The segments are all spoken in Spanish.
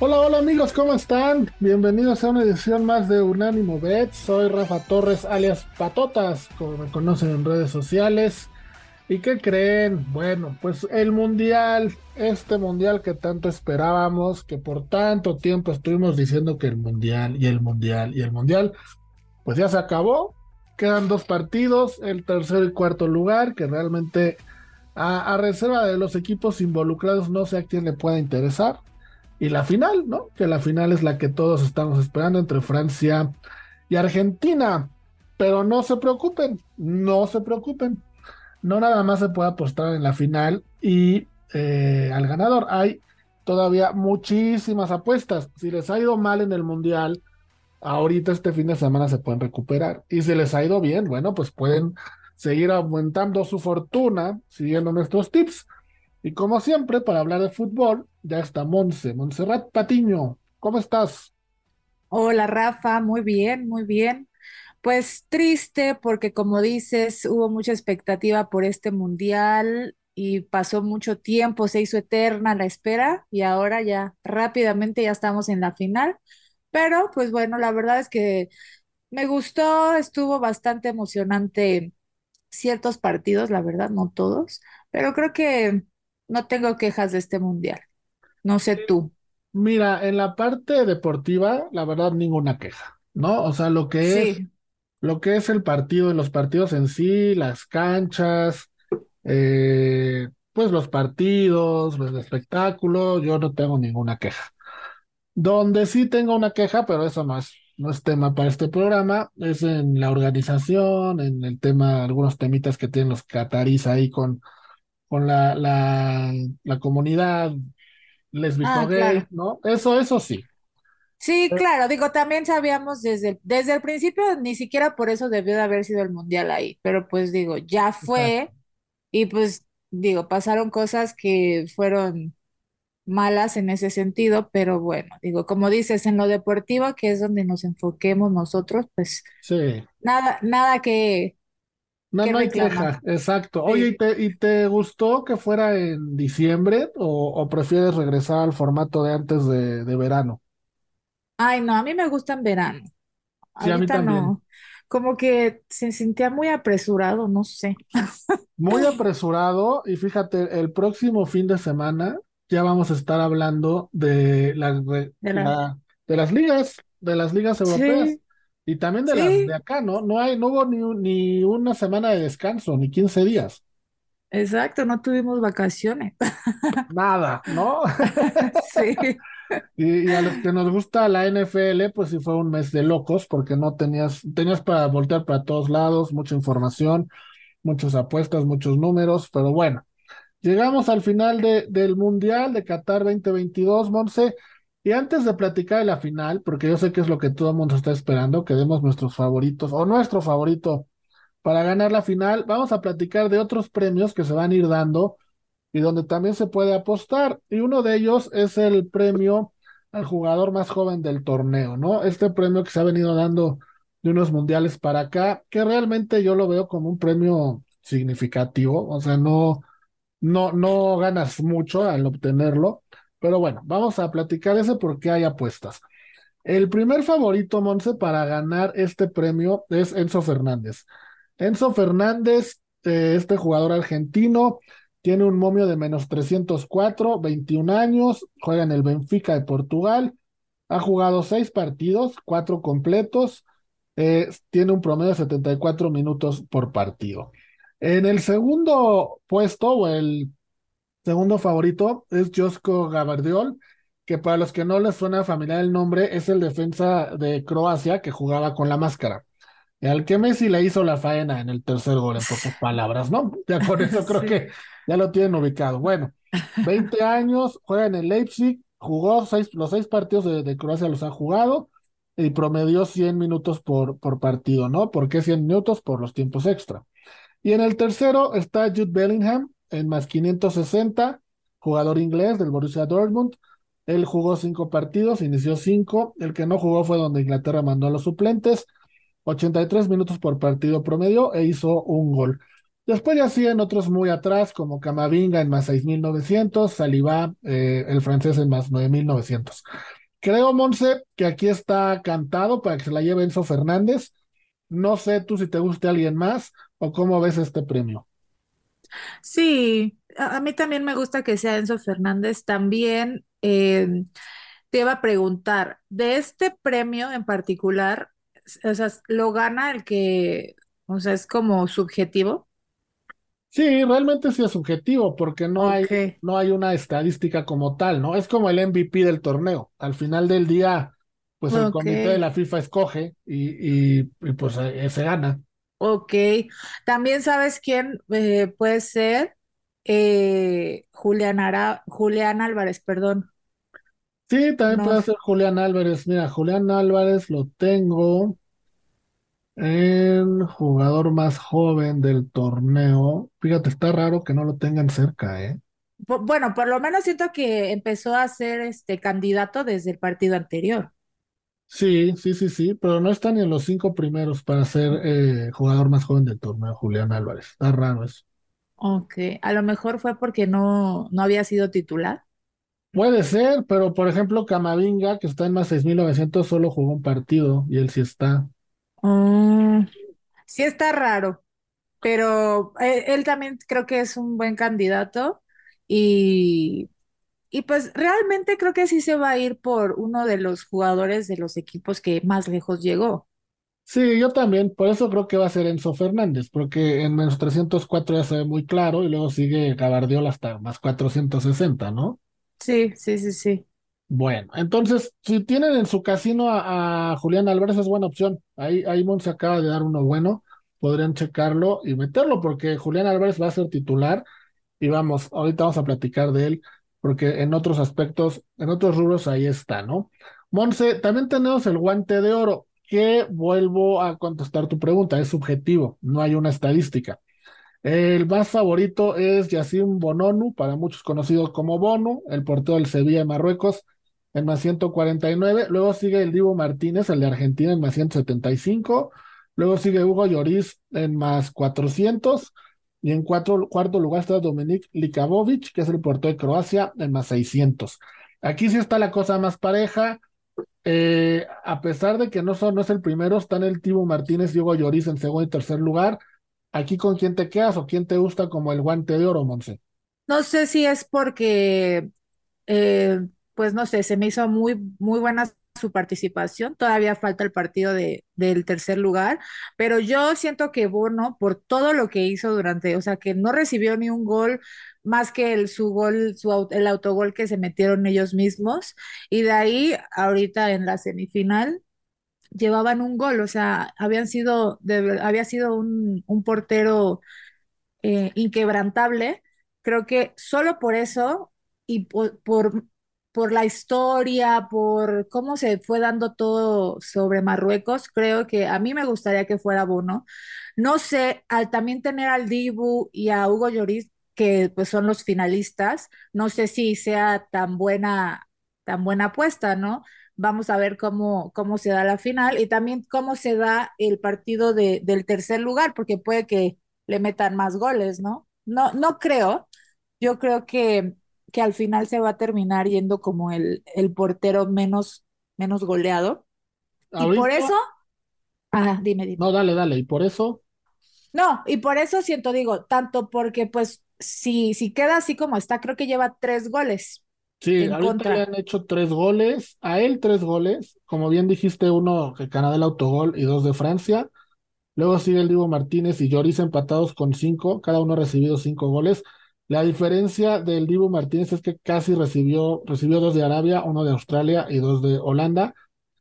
Hola, hola amigos, ¿cómo están? Bienvenidos a una edición más de Unánimo Bets. Soy Rafa Torres, alias Patotas, como me conocen en redes sociales. ¿Y qué creen? Bueno, pues el mundial, este mundial que tanto esperábamos, que por tanto tiempo estuvimos diciendo que el mundial y el mundial y el mundial, pues ya se acabó. Quedan dos partidos, el tercero y cuarto lugar, que realmente a, a reserva de los equipos involucrados no sé a quién le pueda interesar y la final, ¿no? Que la final es la que todos estamos esperando entre Francia y Argentina. Pero no se preocupen, no se preocupen. No nada más se puede apostar en la final y eh, al ganador. Hay todavía muchísimas apuestas. Si les ha ido mal en el Mundial, ahorita este fin de semana se pueden recuperar. Y si les ha ido bien, bueno, pues pueden seguir aumentando su fortuna siguiendo nuestros tips. Y como siempre, para hablar de fútbol, ya está Monse, Montserrat Patiño. ¿Cómo estás? Hola Rafa, muy bien, muy bien. Pues triste porque como dices, hubo mucha expectativa por este mundial y pasó mucho tiempo, se hizo eterna la espera y ahora ya rápidamente ya estamos en la final. Pero pues bueno, la verdad es que me gustó, estuvo bastante emocionante ciertos partidos, la verdad, no todos, pero creo que no tengo quejas de este mundial. No sé tú. Mira, en la parte deportiva, la verdad, ninguna queja, ¿no? O sea, lo que es, lo que es el partido, los partidos en sí, las canchas, eh, pues los partidos, los espectáculos, yo no tengo ninguna queja. Donde sí tengo una queja, pero eso no es, no es tema para este programa, es en la organización, en el tema, algunos temitas que tienen los catarís ahí con, con la, la, la comunidad ah, lésbico-gay, claro. ¿no? Eso, eso sí. Sí, claro, digo, también sabíamos desde el, desde el principio, ni siquiera por eso debió de haber sido el mundial ahí, pero pues digo, ya Exacto. fue y pues digo, pasaron cosas que fueron malas en ese sentido, pero bueno, digo, como dices, en lo deportivo, que es donde nos enfoquemos nosotros, pues Sí. nada, nada que, No, no hay reclamar. queja, exacto. Oye, ¿y te, y te gustó que fuera en diciembre o, o prefieres regresar al formato de antes de, de verano? Ay, no, a mí me gusta en verano, Sí, a mí también. no, como que se sentía muy apresurado, no sé. Muy apresurado y fíjate, el próximo fin de semana ya vamos a estar hablando de de, De la... la- de las ligas, de las ligas europeas Sí, y también de las de acá, ¿no? No hay, no hubo ni, ni una semana de descanso, ni 15 días. Exacto, no tuvimos vacaciones. Nada, ¿no? Sí, Y, y a los que nos gusta la NFL, pues sí fue un mes de locos porque no tenías, tenías para voltear para todos lados, mucha información, muchas apuestas, muchos números, pero bueno, llegamos al final de, del Mundial de Qatar 2022, Monse, y antes de platicar de la final, porque yo sé que es lo que todo el mundo está esperando, que demos nuestros favoritos o nuestro favorito para ganar la final, vamos a platicar de otros premios que se van a ir dando y donde también se puede apostar. Y uno de ellos es el premio al jugador más joven del torneo, ¿no? Este premio que se ha venido dando de unos mundiales para acá, que realmente yo lo veo como un premio significativo, o sea, no, no, no ganas mucho al obtenerlo, pero bueno, vamos a platicar ese porque hay apuestas. El primer favorito, Monse, para ganar este premio es Enzo Fernández. Enzo Fernández, eh, este jugador argentino, tiene un momio de menos 304, 21 años, juega en el Benfica de Portugal, ha jugado seis partidos, cuatro completos, eh, tiene un promedio de 74 minutos por partido. En el segundo puesto, o el segundo favorito, es Josko Gavardiol, que para los que no les suena familiar el nombre, es el defensa de Croacia que jugaba con la máscara. Al que Messi le hizo la faena en el tercer gol, en pocas palabras, ¿no? Ya con eso creo sí. que ya lo tienen ubicado. Bueno, 20 años, juega en el Leipzig, jugó seis, los seis partidos de, de Croacia los ha jugado, y promedió 100 minutos por, por partido, ¿no? ¿Por qué 100 minutos? Por los tiempos extra. Y en el tercero está Jude Bellingham en más 560, jugador inglés del Borussia Dortmund. Él jugó cinco partidos, inició cinco. El que no jugó fue donde Inglaterra mandó a los suplentes. 83 minutos por partido promedio e hizo un gol. Después ya siguen otros muy atrás, como Camavinga en más 6.900, Saliba, eh, el francés en más 9.900. Creo, Monse, que aquí está cantado para que se la lleve Enzo Fernández. No sé tú si te guste alguien más o cómo ves este premio. Sí, a, mí también me gusta que sea Enzo Fernández. También eh, te iba a preguntar, de este premio en particular, o sea, ¿lo gana el que, o sea, es como subjetivo? Sí, realmente sí es subjetivo, porque no hay, no hay una estadística como tal, ¿no? Es como el MVP del torneo. Al final del día, pues el comité de la FIFA escoge y, y, pues eh, se gana. Ok. También sabes quién eh, puede ser eh, Julián, Julián Álvarez, perdón. Sí, también puede ser Julián Álvarez. Mira, Julián Álvarez lo tengo en jugador más joven del torneo. Fíjate, está raro que no lo tengan cerca, ¿eh? Bueno, por lo menos siento que empezó a ser este candidato desde el partido anterior. Sí, sí, sí, sí, pero no está ni en los cinco primeros para ser eh, jugador más joven del torneo, Julián Álvarez. Está raro eso. Ok, a lo mejor fue porque no, no había sido titular. Puede ser, pero por ejemplo, Camavinga, que está en más 6.900, solo jugó un partido y él sí está. Mm, sí está raro, pero eh, él, también creo que es un buen candidato y, y pues realmente creo que sí se va a ir por uno de los jugadores de los equipos que más lejos llegó. Sí, yo también, por eso creo que va a ser Enzo Fernández, porque en menos 304 ya se ve muy claro y luego sigue Gabardiola hasta más 460, ¿no? Sí, sí, sí, sí. Bueno, entonces, si tienen en su casino a, Julián Álvarez, es buena opción. Ahí, ahí se acaba de dar uno bueno. Podrían checarlo y meterlo, porque Julián Álvarez va a ser titular. Y vamos, ahorita vamos a platicar de él, porque en otros aspectos, en otros rubros, ahí está, ¿no? Monse, también tenemos el guante de oro, que vuelvo a contestar tu pregunta, es subjetivo, no hay una estadística. El más favorito es Yacine Bononu, para muchos conocido como Bono, el portero del Sevilla de Marruecos, en más 149. Luego sigue el Divo Martínez, el de Argentina, en más 175. Luego sigue Hugo Lloris en más 400. Y en cuarto lugar está Dominik Likabovic, que es el portero de Croacia, en más 600. Aquí sí está la cosa más pareja. Eh, a pesar de que no, son, no es el primero, están el Divo Martínez y Hugo Lloris en segundo y tercer lugar. ¿Aquí con quién te quedas o quién te gusta como el guante de oro, Monse? No sé si es porque, eh, pues no sé, se me hizo muy, muy buena su participación. Todavía falta el partido de, del tercer lugar, pero yo siento que Bono, por todo lo que hizo durante, o sea, que no recibió ni un gol más que el, su gol, su, el autogol que se metieron ellos mismos, y de ahí, ahorita en la semifinal, llevaban un gol, o sea, habían sido, había sido un, portero eh, inquebrantable. Creo que solo por eso y por, por, la historia, por cómo se fue dando todo sobre Marruecos, creo que a mí me gustaría que fuera Bono. No sé, al también tener al Dibu y a Hugo Lloris, que pues son los finalistas, no sé si sea tan buena, tan buena apuesta, ¿no? Vamos a ver cómo, cómo se da la final y también cómo se da el partido de, del tercer lugar, porque puede que le metan más goles, ¿no? No, no creo. Yo creo que, que al final se va a terminar yendo como el, el portero menos, menos goleado. Y por eso. Ah, dime, dime. No, dale, dale. Y por eso. No, y por eso siento, digo, tanto porque, pues, si, si queda así como está, creo que lleva tres goles. Sí, ahorita le han hecho tres goles, a él tres goles, como bien dijiste, uno que Canadá el autogol y dos de Francia. Luego sigue el Divo Martínez y Lloris empatados con cinco, cada uno ha recibido cinco goles. La diferencia del Divo Martínez es que casi recibió, recibió dos de Arabia, uno de Australia y dos de Holanda.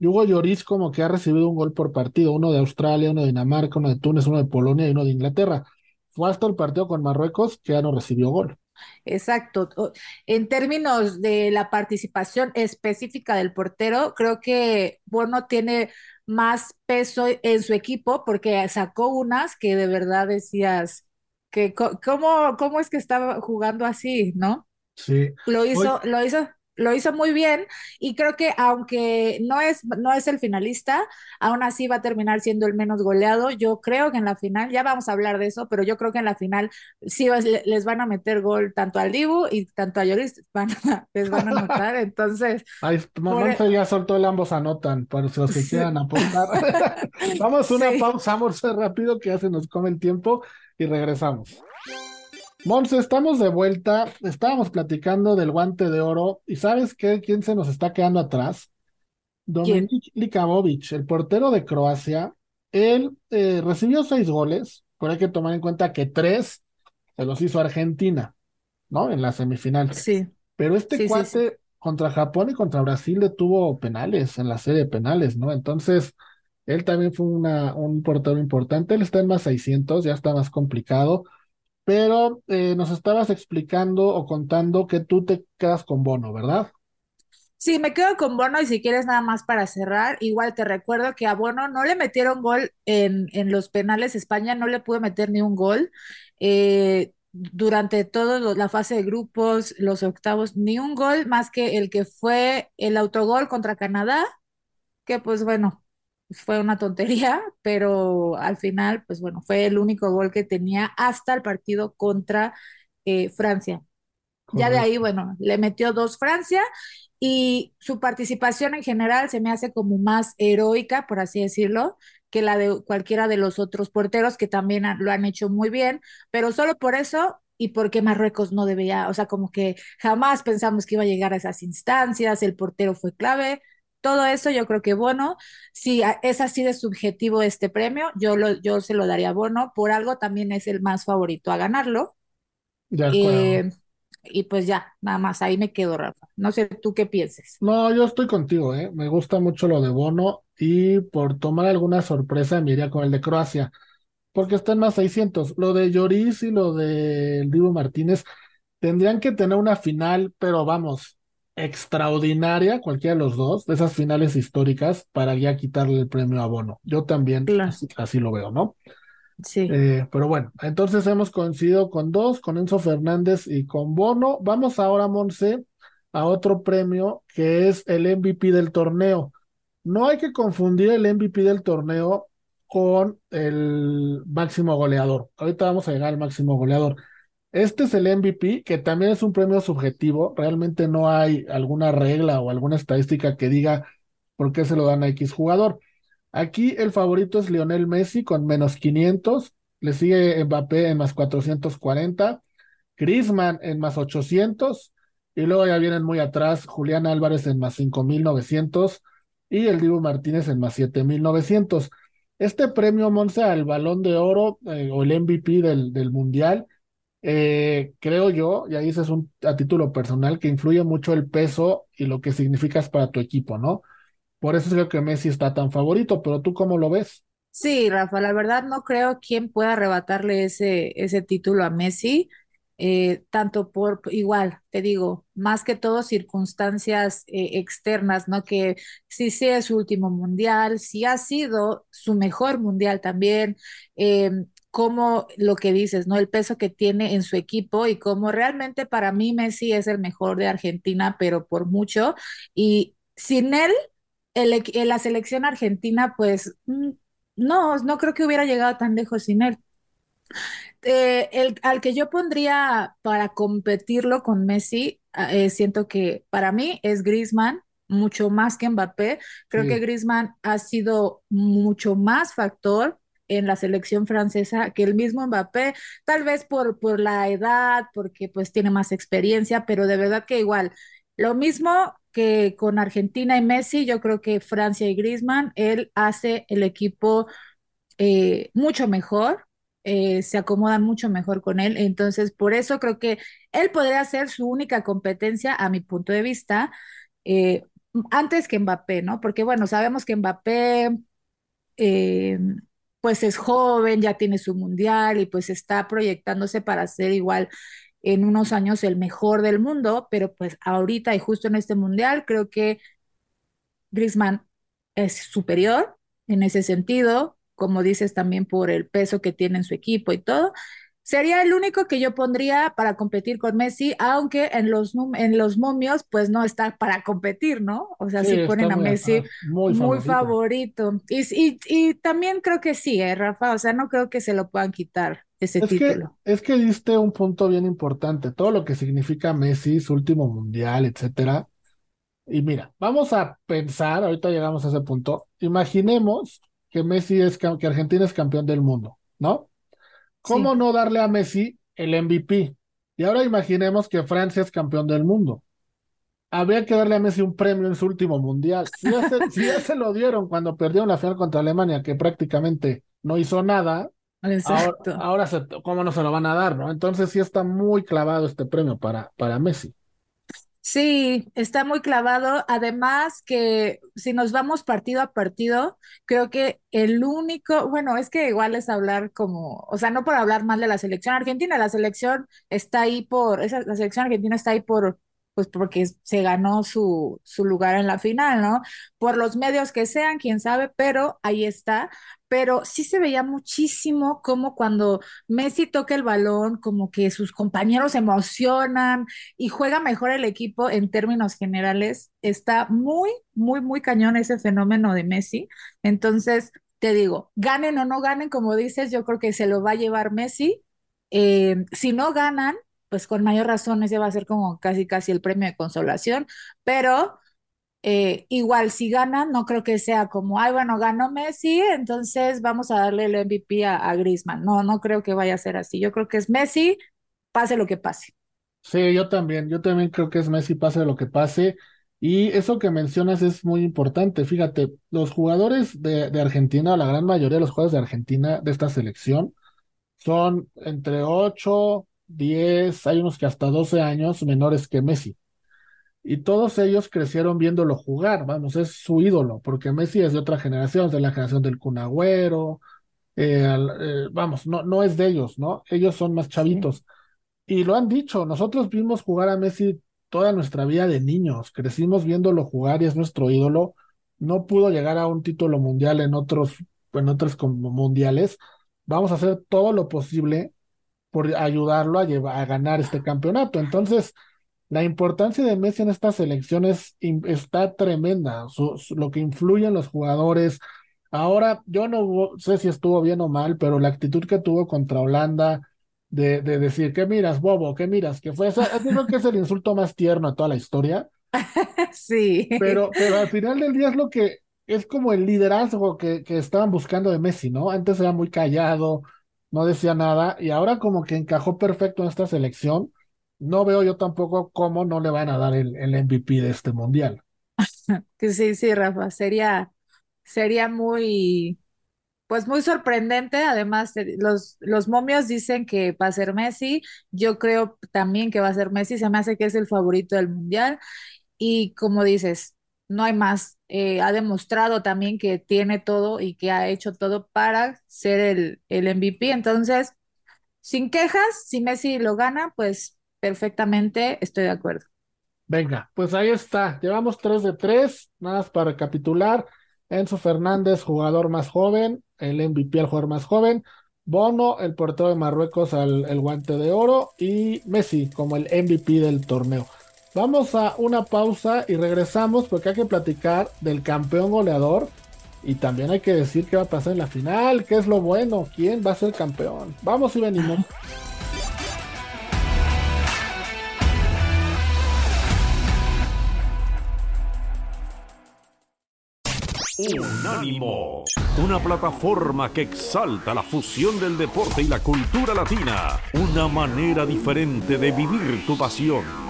Y Hugo Lloris como que ha recibido un gol por partido, uno de Australia, uno de Dinamarca, uno de Túnez, uno de Polonia y uno de Inglaterra. Fue hasta el partido con Marruecos que ya no recibió gol. Exacto. En términos de la participación específica del portero, creo que Bono tiene más peso en su equipo porque sacó unas que de verdad decías que cómo, cómo es que estaba jugando así, ¿no? Sí. Lo hizo, lo hizo, lo hizo muy bien y creo que aunque no es, no es el finalista, aún así va a terminar siendo el menos goleado. Yo creo que en la final, ya vamos a hablar de eso, pero yo creo que en la final sí les van a meter gol tanto al Dibu y tanto a Lloris van les van a anotar. Entonces, Ahí, e ya soltó el ambos anotan, para los que quieran aportar. vamos a una pausa, amor, rápido que ya se nos come el tiempo y regresamos. Monse, estamos de vuelta. Estábamos platicando del guante de oro. ¿Y sabes qué? ¿Quién se nos está quedando atrás? Dominik Likabovic, el portero de Croacia. Él eh, recibió seis goles, pero hay que tomar en cuenta que tres se los hizo Argentina, ¿no? En la semifinal. Sí. Pero este cuate contra Japón y contra Brasil le tuvo penales en la serie de penales, ¿no? Entonces, él también fue una, un portero importante. Él está en más 600, ya está más complicado pero eh, nos estabas explicando o contando que tú te quedas con Bono, ¿verdad? Sí, me quedo con Bono y si quieres nada más para cerrar, igual te recuerdo que a Bono no le metieron gol en, en los penales, España no le pudo meter ni un gol. Eh, durante toda la fase de grupos, los octavos, ni un gol más que el que fue el autogol contra Canadá, que pues bueno, fue una tontería, pero al final, pues bueno, fue el único gol que tenía hasta el partido contra eh, Francia. Ya de ahí, bueno, le metió dos Francia y su participación en general se me hace como más heroica, por así decirlo, que la de cualquiera de los otros porteros que también lo han hecho muy bien, pero solo por eso y porque Marruecos no debía, o sea, como que jamás pensamos que iba a llegar a esas instancias, el portero fue clave, todo eso yo creo que Bono, si es así de subjetivo este premio, yo, lo, yo se lo daría a Bono, por algo también es el más favorito a ganarlo. Eh, y pues ya, nada más, ahí me quedo, Rafa. No sé tú qué pienses. No, yo estoy contigo, ¿eh? Me gusta mucho lo de Bono y por tomar alguna sorpresa me iría con el de Croacia, porque están más 600. Lo de Lloris y lo de Divo Martínez tendrían que tener una final, pero vamos, extraordinaria, cualquiera de los dos, de esas finales históricas, para ya quitarle el premio a Bono. Yo también así, lo veo, ¿no? Sí. Eh, pero bueno, entonces hemos coincidido con dos, con Enzo Fernández y con Bono. Vamos ahora, Monse, a otro premio que es el MVP del torneo. No hay que confundir el MVP del torneo con el máximo goleador. Ahorita vamos a llegar al máximo goleador. Este es el MVP, que también es un premio subjetivo. Realmente no hay alguna regla o alguna estadística que diga por qué se lo dan a X jugador. Aquí el favorito es Lionel Messi con menos 500, le sigue Mbappé en más 440, Griezmann en más 800, y luego ya vienen muy atrás Julián Álvarez en más 5900 y el Dibu Martínez en más 7900. Este premio, Monza, al Balón de Oro eh, o el MVP del, del Mundial, eh, creo yo, y ahí ese es un a título personal, que influye mucho el peso y lo que significas para tu equipo, ¿no? Por eso creo que Messi está tan favorito, pero ¿tú cómo lo ves? Sí, Rafa, la verdad no creo quien pueda arrebatarle ese, ese título a Messi, eh, tanto por, igual, te digo, más que todo circunstancias eh, externas, ¿no? Que si sea su último mundial, si ha sido su mejor mundial también, eh, como lo que dices, ¿no? El peso que tiene en su equipo y como realmente para mí Messi es el mejor de Argentina, pero por mucho. Y sin él, el, la selección argentina, pues mm, no, no creo que hubiera llegado tan lejos sin él. Eh, el, al que yo pondría para competirlo con Messi, ah, eh, siento que para mí es Griezmann, mucho más que Mbappé. Creo que Griezmann ha sido mucho más factor en la selección francesa que el mismo Mbappé, tal vez por, por la edad, porque pues tiene más experiencia, pero de verdad que igual, lo mismo que con Argentina y Messi, yo creo que Francia y Griezmann, él hace el equipo eh, mucho mejor, eh, se acomodan mucho mejor con él, entonces por eso creo que él podría ser su única competencia a mi punto de vista. Eh, antes que Mbappé, ¿no? Porque bueno, sabemos que Mbappé eh, pues es joven, ya tiene su mundial y pues está proyectándose para ser igual en unos años el mejor del mundo, pero pues ahorita y justo en este mundial creo que Griezmann es superior en ese sentido, como dices también por el peso que tiene en su equipo y todo. Sería el único que yo pondría para competir con Messi, aunque en los, en los momios pues no está para competir, ¿no? O sea, si ponen a Messi muy, favorito. Y, y, también creo que sí, ¿eh, Rafa? O sea, no creo que se lo puedan quitar ese título. es que diste un punto bien importante, todo lo que significa Messi, su último mundial, etcétera. Y mira, vamos a pensar, ahorita llegamos a ese punto, imaginemos que Messi es, que Argentina es campeón del mundo, ¿no? ¿Cómo no darle a Messi el MVP? Y ahora imaginemos que Francia es campeón del mundo. Habría que darle a Messi un premio en su último mundial. Si ya se, lo dieron cuando perdió la final contra Alemania, que prácticamente no hizo nada, ahora, ¿cómo no se lo van a dar, no? Entonces sí está muy clavado este premio para, para Messi. Sí, está muy clavado. Además que si nos vamos partido a partido, creo que el único, bueno, es que igual es hablar como, o sea, no por hablar mal de la selección argentina, la selección está ahí por, esa, la selección argentina está ahí por, pues porque se ganó su, su lugar en la final, ¿no? Por los medios que sean, quién sabe, pero ahí está pero sí se veía muchísimo como cuando Messi toca el balón, como que sus compañeros emocionan y juega mejor el equipo en términos generales. Está muy, muy, muy cañón ese fenómeno de Messi. Entonces, te digo, ganen o no ganen, como dices, yo creo que se lo va a llevar Messi. Eh, si no ganan, pues con mayor razón ese va a ser como casi, casi el premio de consolación, pero eh, igual, si ganan, no creo que sea como, ay, bueno, ganó Messi, entonces vamos a darle el MVP a, a. No, no creo que vaya a ser así. Yo creo que es Messi, pase lo que pase. Sí, yo también, yo también creo que es Messi, pase lo que pase. Y eso que mencionas es muy importante. Fíjate, los jugadores de, de Argentina, la gran mayoría de los jugadores de Argentina de esta selección, son entre 8, 10, hay unos que hasta 12 años menores que Messi y todos ellos crecieron viéndolo jugar, vamos, es su ídolo, porque Messi es de otra generación, es de la generación del Cunagüero, eh, eh, vamos, no, no es de ellos, ¿no? Ellos son más chavitos. Y lo han dicho, nosotros vimos jugar a Messi toda nuestra vida de niños, crecimos viéndolo jugar y es nuestro ídolo. No pudo llegar a un título mundial en otros, en otros mundiales. Vamos a hacer todo lo posible por ayudarlo a, llevar, a ganar este campeonato. Entonces, la importancia de Messi en estas elecciones está tremenda, lo que influyen los jugadores. Ahora, yo no sé si estuvo bien o mal, pero la actitud que tuvo contra Holanda de, de decir, ¿qué miras, bobo? ¿Qué miras? Que fue creo que es el insulto más tierno de toda la historia. Sí. Pero, pero al final del día es lo que, es como el liderazgo que, que estaban buscando de Messi, ¿no? Antes era muy callado, no decía nada, y ahora como que encajó perfecto en esta selección no veo yo tampoco cómo no le van a dar el, el MVP de este mundial. Sí, sí, Rafa, sería, sería muy, pues muy sorprendente. Además, eh, los, los momios dicen que va a ser Messi. Yo creo también que va a ser Messi. Se me hace que es el favorito del mundial. Y como dices, no hay más. Eh, ha demostrado también que tiene todo y que ha hecho todo para ser el, el MVP. Entonces, sin quejas, si Messi lo gana, pues perfectamente, estoy de acuerdo. Venga, pues ahí está. Llevamos 3 de 3, nada más para recapitular. Enzo Fernández, jugador más joven, el MVP, el jugador más joven. Bono, el portero de Marruecos, al el guante de oro. Y Messi como el MVP del torneo. Vamos a una pausa y regresamos porque hay que platicar del campeón goleador. Y también hay que decir qué va a pasar en la final, qué es lo bueno, quién va a ser campeón. Vamos y venimos. Unánimo, una plataforma que exalta la fusión del deporte y la cultura latina, una manera diferente de vivir tu pasión.